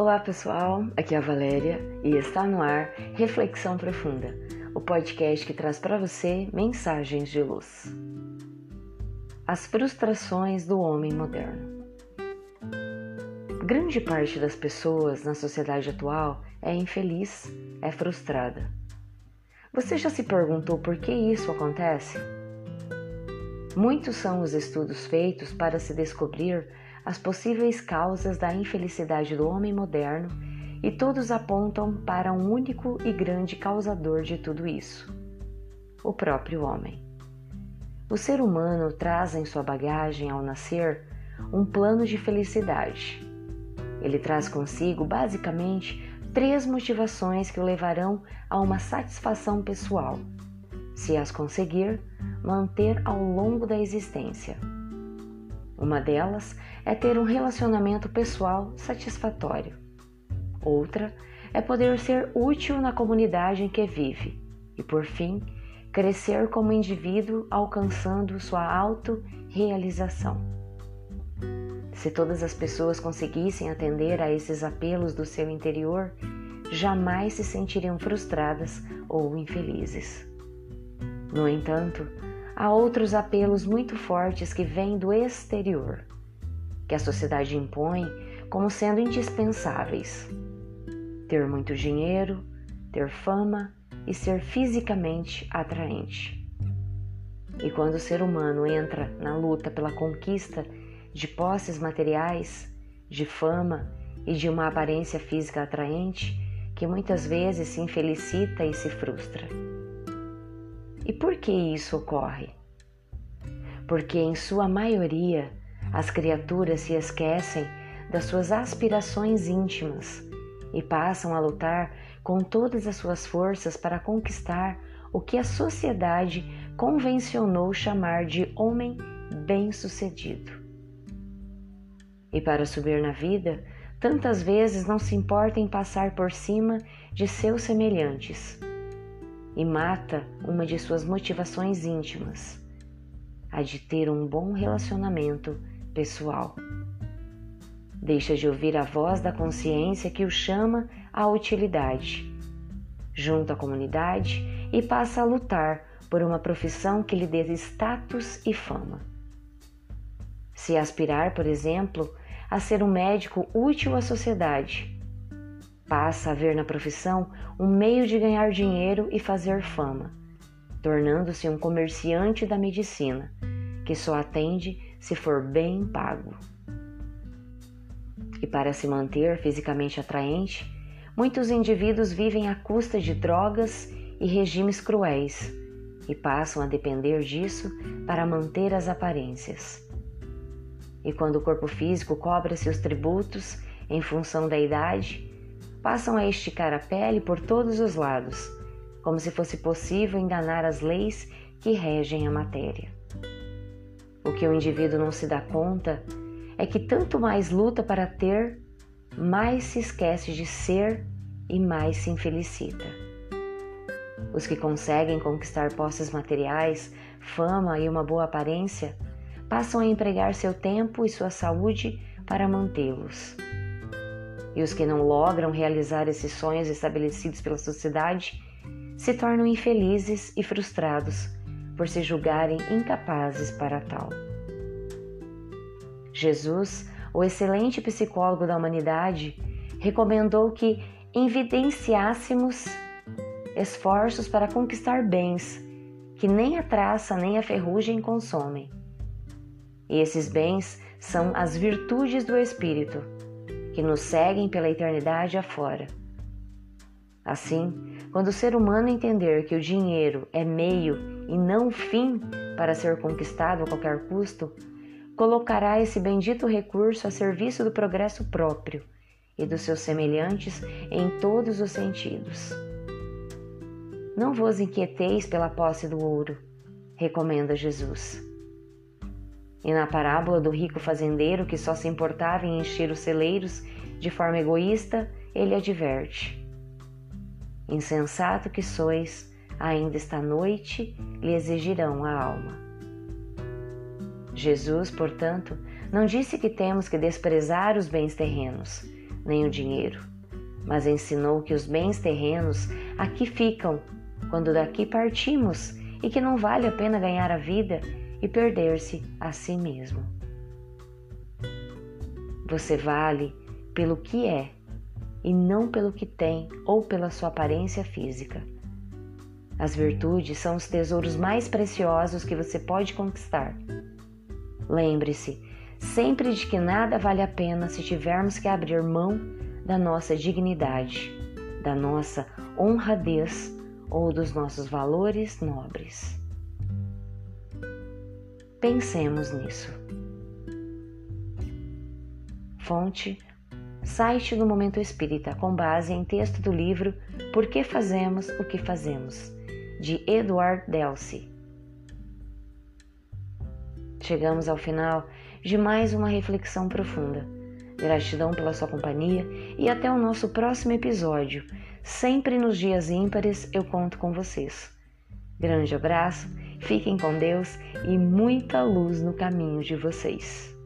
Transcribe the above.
Olá pessoal, aqui é a Valéria e está no ar Reflexão Profunda, o podcast que traz para você mensagens de luz. As frustrações do homem moderno. Grande parte das pessoas na sociedade atual é infeliz, é frustrada. Você já se perguntou por que isso acontece? Muitos são os estudos feitos para se descobrir as possíveis causas da infelicidade do homem moderno e todos apontam para um único e grande causador de tudo isso: o próprio homem. O ser humano traz em sua bagagem ao nascer um plano de felicidade. Ele traz consigo, basicamente, três motivações que o levarão a uma satisfação pessoal, se as conseguir manter ao longo da existência. Uma delas é ter um relacionamento pessoal satisfatório. Outra é poder ser útil na comunidade em que vive. E por fim, crescer como indivíduo alcançando sua autorrealização. Se todas as pessoas conseguissem atender a esses apelos do seu interior, jamais se sentiriam frustradas ou infelizes. No entanto, há outros apelos muito fortes que vêm do exterior que a sociedade impõe como sendo indispensáveis: ter muito dinheiro, ter fama e ser fisicamente atraente. E quando o ser humano entra na luta pela conquista de posses materiais, de fama e de uma aparência física atraente, que muitas vezes se infelicita e se frustra. E por que isso ocorre? Porque, em sua maioria, as criaturas se esquecem das suas aspirações íntimas e passam a lutar com todas as suas forças para conquistar o que a sociedade convencionou chamar de homem bem-sucedido. E para subir na vida, tantas vezes não se importa em passar por cima de seus semelhantes e mata uma de suas motivações íntimas, a de ter um bom relacionamento pessoal. Deixa de ouvir a voz da consciência que o chama à utilidade. Junta à comunidade e passa a lutar por uma profissão que lhe dê status e fama. Se aspirar, por exemplo, a ser um médico útil à sociedade, passa a ver na profissão um meio de ganhar dinheiro e fazer fama, tornando-se um comerciante da medicina, que só atende se for bem pago. E para se manter fisicamente atraente, muitos indivíduos vivem à custa de drogas e regimes cruéis e passam a depender disso para manter as aparências. E quando o corpo físico cobra seus tributos em função da idade, passam a esticar a pele por todos os lados, como se fosse possível enganar as leis que regem a matéria. O que o indivíduo não se dá conta é que tanto mais luta para ter, mais se esquece de ser e mais se infelicita. Os que conseguem conquistar posses materiais, fama e uma boa aparência passam a empregar seu tempo e sua saúde para mantê-los. E os que não logram realizar esses sonhos estabelecidos pela sociedade se tornam infelizes e frustrados por se julgarem incapazes para tal. Jesus, o excelente psicólogo da humanidade, recomendou que evidenciássemos esforços para conquistar bens que nem a traça nem a ferrugem consomem. E esses bens são as virtudes do Espírito, que nos seguem pela eternidade afora. Assim, quando o ser humano entender que o dinheiro é meio e não fim para ser conquistado a qualquer custo, colocará esse bendito recurso a serviço do progresso próprio e dos seus semelhantes em todos os sentidos. Não vos inquieteis pela posse do ouro, recomenda Jesus. E na parábola do rico fazendeiro que só se importava em encher os celeiros de forma egoísta, ele adverte: Insensato que sois, ainda esta noite lhe exigirão a alma. Jesus, portanto, não disse que temos que desprezar os bens terrenos, nem o dinheiro, mas ensinou que os bens terrenos aqui ficam quando daqui partimos e que não vale a pena ganhar a vida e perder-se a si mesmo. Você vale pelo que é e não pelo que tem ou pela sua aparência física. As virtudes são os tesouros mais preciosos que você pode conquistar. Lembre-se sempre de que nada vale a pena se tivermos que abrir mão da nossa dignidade, da nossa honradez ou dos nossos valores nobres. Pensemos nisso. Fonte: site do Momento Espírita, com base em texto do livro Por que Fazemos o que Fazemos, de Edward Delcy. Chegamos ao final de mais uma reflexão profunda. Gratidão pela sua companhia e até o nosso próximo episódio. Sempre nos dias ímpares eu conto com vocês. Grande abraço, fiquem com Deus e muita luz no caminho de vocês.